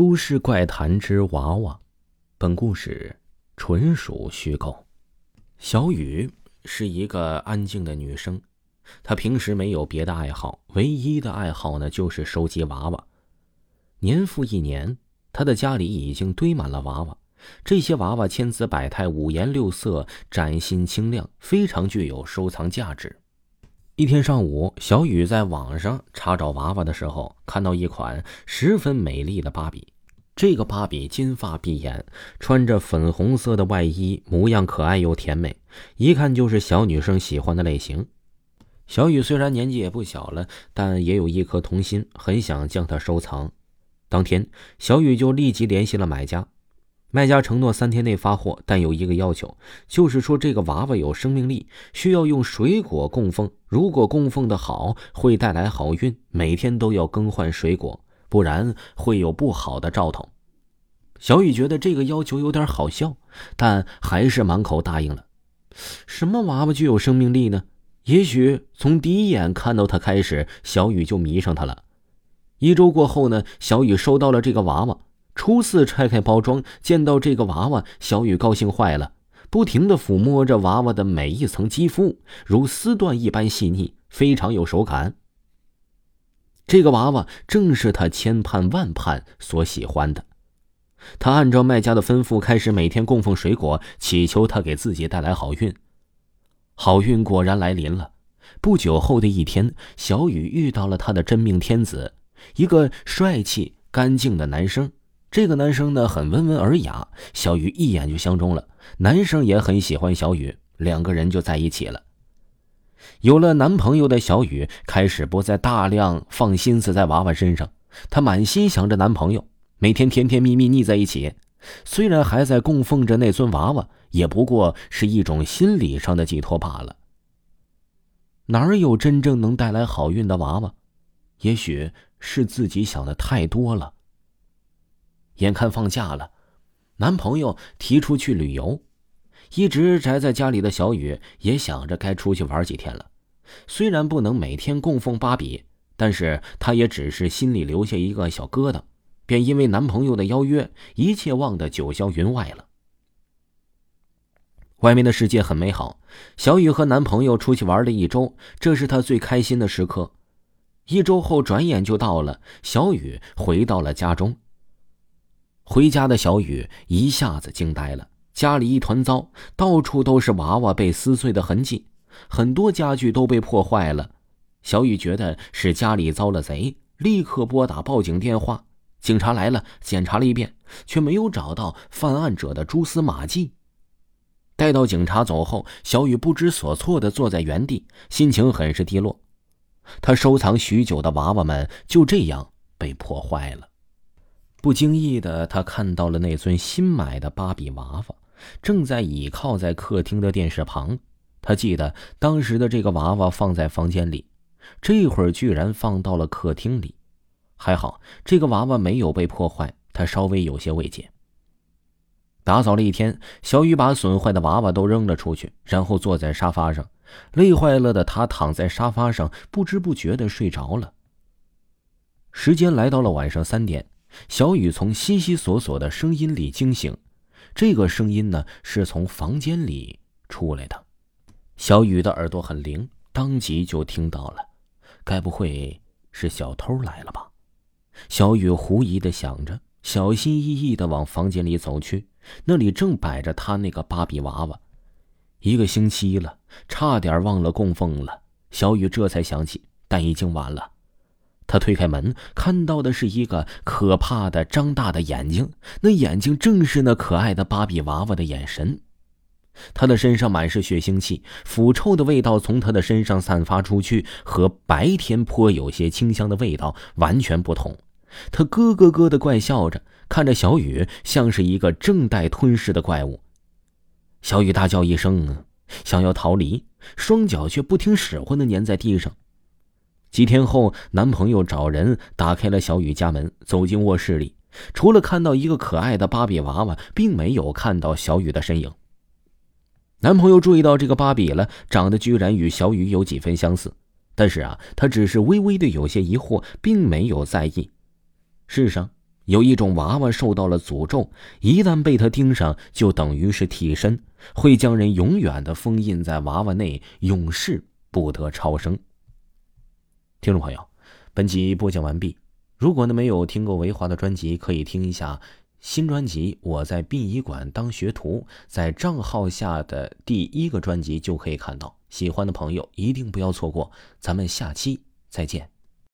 都市怪谈之娃娃，本故事纯属虚构。小雨是一个安静的女生，她平时没有别的爱好，唯一的爱好呢就是收集娃娃。年复一年，她的家里已经堆满了娃娃，这些娃娃千姿百态、五颜六色、崭新清亮，非常具有收藏价值。一天上午，小雨在网上查找娃娃的时候，看到一款十分美丽的芭比。这个芭比金发碧眼，穿着粉红色的外衣，模样可爱又甜美，一看就是小女生喜欢的类型。小雨虽然年纪也不小了，但也有一颗童心，很想将它收藏。当天，小雨就立即联系了买家。卖家承诺三天内发货，但有一个要求，就是说这个娃娃有生命力，需要用水果供奉。如果供奉的好，会带来好运，每天都要更换水果，不然会有不好的兆头。小雨觉得这个要求有点好笑，但还是满口答应了。什么娃娃具有生命力呢？也许从第一眼看到它开始，小雨就迷上它了。一周过后呢，小雨收到了这个娃娃。初次拆开包装，见到这个娃娃，小雨高兴坏了，不停的抚摸着娃娃的每一层肌肤，如丝缎一般细腻，非常有手感。这个娃娃正是他千盼万盼所喜欢的。他按照卖家的吩咐，开始每天供奉水果，祈求他给自己带来好运。好运果然来临了。不久后的一天，小雨遇到了他的真命天子，一个帅气干净的男生。这个男生呢很温文尔雅，小雨一眼就相中了。男生也很喜欢小雨，两个人就在一起了。有了男朋友的小雨开始不再大量放心思在娃娃身上，她满心想着男朋友，每天甜甜蜜蜜腻在一起。虽然还在供奉着那尊娃娃，也不过是一种心理上的寄托罢了。哪有真正能带来好运的娃娃？也许是自己想的太多了。眼看放假了，男朋友提出去旅游，一直宅在家里的小雨也想着该出去玩几天了。虽然不能每天供奉芭比，但是她也只是心里留下一个小疙瘩，便因为男朋友的邀约，一切忘得九霄云外了。外面的世界很美好，小雨和男朋友出去玩了一周，这是她最开心的时刻。一周后，转眼就到了，小雨回到了家中。回家的小雨一下子惊呆了，家里一团糟，到处都是娃娃被撕碎的痕迹，很多家具都被破坏了。小雨觉得是家里遭了贼，立刻拨打报警电话。警察来了，检查了一遍，却没有找到犯案者的蛛丝马迹。待到警察走后，小雨不知所措的坐在原地，心情很是低落。他收藏许久的娃娃们就这样被破坏了。不经意的，他看到了那尊新买的芭比娃娃，正在倚靠在客厅的电视旁。他记得当时的这个娃娃放在房间里，这会儿居然放到了客厅里。还好这个娃娃没有被破坏，他稍微有些慰藉。打扫了一天，小雨把损坏的娃娃都扔了出去，然后坐在沙发上，累坏了的他躺在沙发上，不知不觉的睡着了。时间来到了晚上三点。小雨从悉悉索索的声音里惊醒，这个声音呢是从房间里出来的。小雨的耳朵很灵，当即就听到了。该不会是小偷来了吧？小雨狐疑的想着，小心翼翼的往房间里走去。那里正摆着他那个芭比娃娃。一个星期了，差点忘了供奉了。小雨这才想起，但已经晚了。他推开门，看到的是一个可怕的张大的眼睛，那眼睛正是那可爱的芭比娃娃的眼神。他的身上满是血腥气，腐臭的味道从他的身上散发出去，和白天颇有些清香的味道完全不同。他咯咯咯的怪笑着，看着小雨像是一个正待吞噬的怪物。小雨大叫一声，想要逃离，双脚却不听使唤的粘在地上。几天后，男朋友找人打开了小雨家门，走进卧室里，除了看到一个可爱的芭比娃娃，并没有看到小雨的身影。男朋友注意到这个芭比了，长得居然与小雨有几分相似，但是啊，他只是微微的有些疑惑，并没有在意。世上有一种娃娃受到了诅咒，一旦被他盯上，就等于是替身，会将人永远的封印在娃娃内，永世不得超生。听众朋友，本集播讲完毕。如果呢没有听过维华的专辑，可以听一下新专辑《我在殡仪馆当学徒》，在账号下的第一个专辑就可以看到。喜欢的朋友一定不要错过。咱们下期再见。